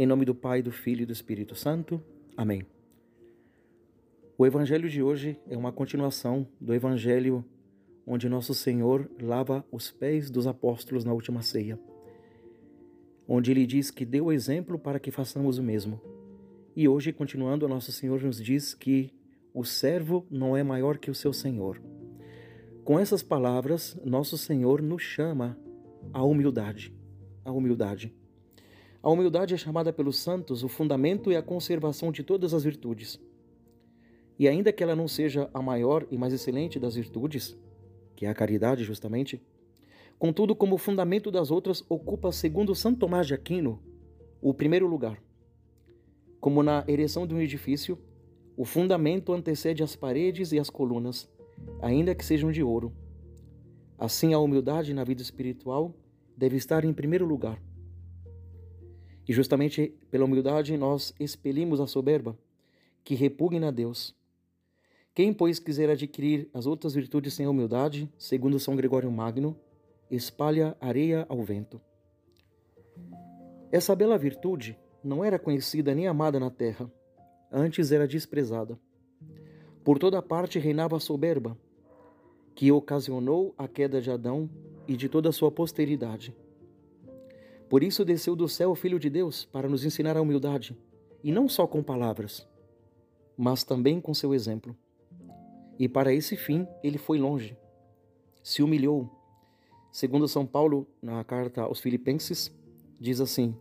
Em nome do Pai, do Filho e do Espírito Santo. Amém. O evangelho de hoje é uma continuação do evangelho onde nosso Senhor lava os pés dos apóstolos na última ceia, onde ele diz que deu o exemplo para que façamos o mesmo. E hoje, continuando, nosso Senhor nos diz que o servo não é maior que o seu Senhor. Com essas palavras, nosso Senhor nos chama à humildade. A humildade. A humildade é chamada pelos santos o fundamento e a conservação de todas as virtudes. E ainda que ela não seja a maior e mais excelente das virtudes, que é a caridade justamente, contudo, como fundamento das outras, ocupa, segundo São Tomás de Aquino, o primeiro lugar. Como na ereção de um edifício, o fundamento antecede as paredes e as colunas, ainda que sejam de ouro. Assim, a humildade na vida espiritual deve estar em primeiro lugar. E justamente pela humildade nós expelimos a soberba, que repugna a Deus. Quem, pois, quiser adquirir as outras virtudes sem humildade, segundo São Gregório Magno, espalha areia ao vento. Essa bela virtude não era conhecida nem amada na terra, antes era desprezada. Por toda parte reinava a soberba, que ocasionou a queda de Adão e de toda a sua posteridade. Por isso desceu do céu o Filho de Deus para nos ensinar a humildade, e não só com palavras, mas também com seu exemplo. E para esse fim ele foi longe, se humilhou. Segundo São Paulo, na carta aos Filipenses, diz assim: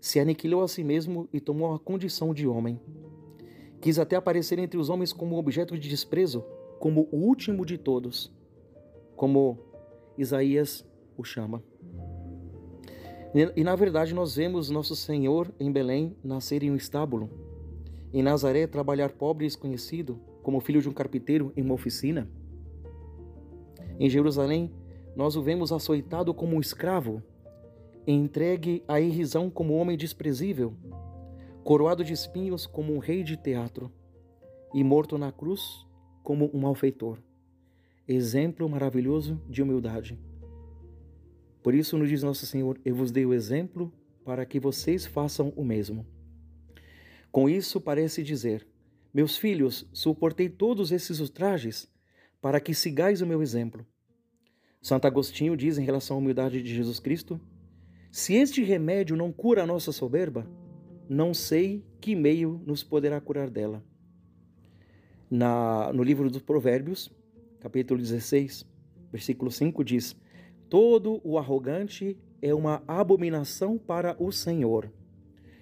se aniquilou a si mesmo e tomou a condição de homem. Quis até aparecer entre os homens como objeto de desprezo, como o último de todos, como Isaías o chama. E na verdade nós vemos nosso Senhor em Belém nascer em um estábulo, em Nazaré trabalhar pobre e desconhecido, como filho de um carpinteiro em uma oficina. Em Jerusalém nós o vemos açoitado como um escravo, entregue à irrisão como homem desprezível, coroado de espinhos como um rei de teatro, e morto na cruz como um malfeitor. Exemplo maravilhoso de humildade. Por isso nos diz nosso Senhor: Eu vos dei o exemplo para que vocês façam o mesmo. Com isso parece dizer: Meus filhos, suportei todos esses ultrajes para que sigais o meu exemplo. Santo Agostinho diz em relação à humildade de Jesus Cristo: Se este remédio não cura a nossa soberba, não sei que meio nos poderá curar dela. Na, no livro dos Provérbios, capítulo 16, versículo 5 diz: Todo o arrogante é uma abominação para o Senhor.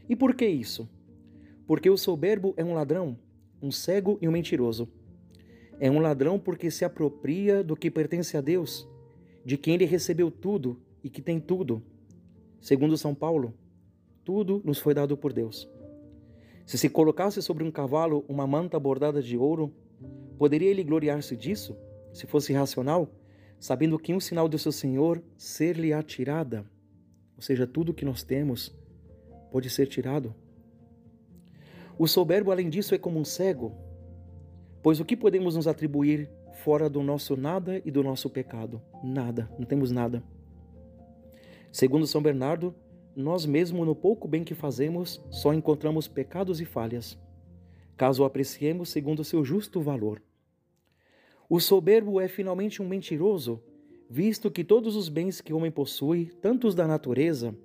E por que isso? Porque o soberbo é um ladrão, um cego e um mentiroso. É um ladrão porque se apropria do que pertence a Deus, de quem ele recebeu tudo e que tem tudo. Segundo São Paulo, tudo nos foi dado por Deus. Se se colocasse sobre um cavalo uma manta bordada de ouro, poderia ele gloriar-se disso, se fosse racional? Sabendo que um sinal do seu Senhor ser-lhe atirada, ou seja, tudo que nós temos pode ser tirado. O soberbo, além disso, é como um cego, pois o que podemos nos atribuir fora do nosso nada e do nosso pecado? Nada, não temos nada. Segundo São Bernardo, nós mesmos, no pouco bem que fazemos, só encontramos pecados e falhas, caso o apreciemos segundo o seu justo valor. O soberbo é finalmente um mentiroso, visto que todos os bens que o homem possui, tanto os da natureza,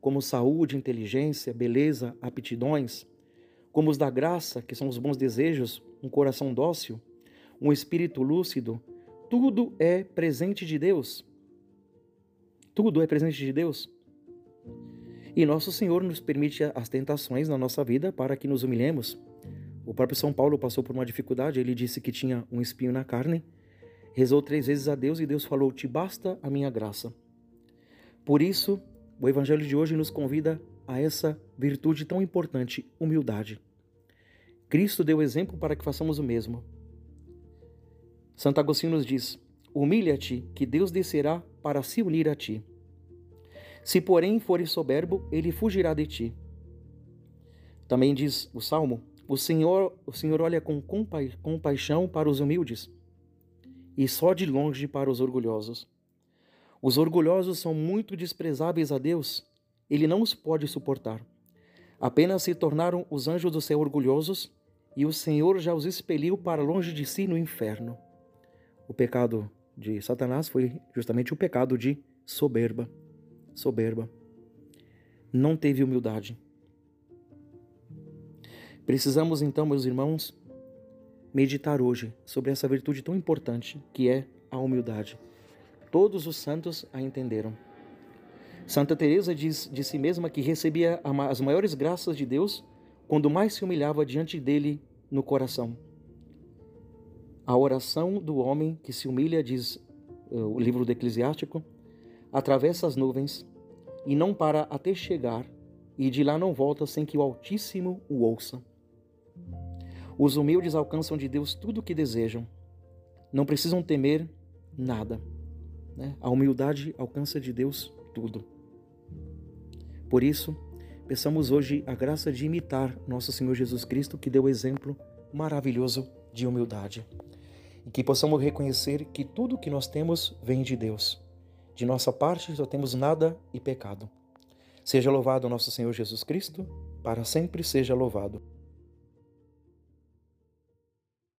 como saúde, inteligência, beleza, aptidões, como os da graça, que são os bons desejos, um coração dócil, um espírito lúcido, tudo é presente de Deus. Tudo é presente de Deus. E nosso Senhor nos permite as tentações na nossa vida para que nos humilhemos o próprio São Paulo passou por uma dificuldade, ele disse que tinha um espinho na carne, rezou três vezes a Deus e Deus falou: Te basta a minha graça. Por isso, o Evangelho de hoje nos convida a essa virtude tão importante, humildade. Cristo deu exemplo para que façamos o mesmo. Santo Agostinho nos diz: Humilha-te, que Deus descerá para se unir a ti. Se, porém, fores soberbo, ele fugirá de ti. Também diz o Salmo: o Senhor, o Senhor olha com compaixão para os humildes e só de longe para os orgulhosos. Os orgulhosos são muito desprezáveis a Deus, ele não os pode suportar. Apenas se tornaram os anjos do céu orgulhosos e o Senhor já os expeliu para longe de si no inferno. O pecado de Satanás foi justamente o pecado de soberba. Soberba. Não teve humildade. Precisamos então, meus irmãos, meditar hoje sobre essa virtude tão importante que é a humildade. Todos os santos a entenderam. Santa Teresa diz de si mesma que recebia as maiores graças de Deus quando mais se humilhava diante dele no coração. A oração do homem que se humilha, diz uh, o livro do Eclesiástico, atravessa as nuvens e não para até chegar, e de lá não volta sem que o Altíssimo o ouça. Os humildes alcançam de Deus tudo o que desejam. Não precisam temer nada. Né? A humildade alcança de Deus tudo. Por isso, peçamos hoje a graça de imitar nosso Senhor Jesus Cristo, que deu exemplo maravilhoso de humildade. E que possamos reconhecer que tudo que nós temos vem de Deus. De nossa parte só temos nada e pecado. Seja louvado nosso Senhor Jesus Cristo, para sempre seja louvado.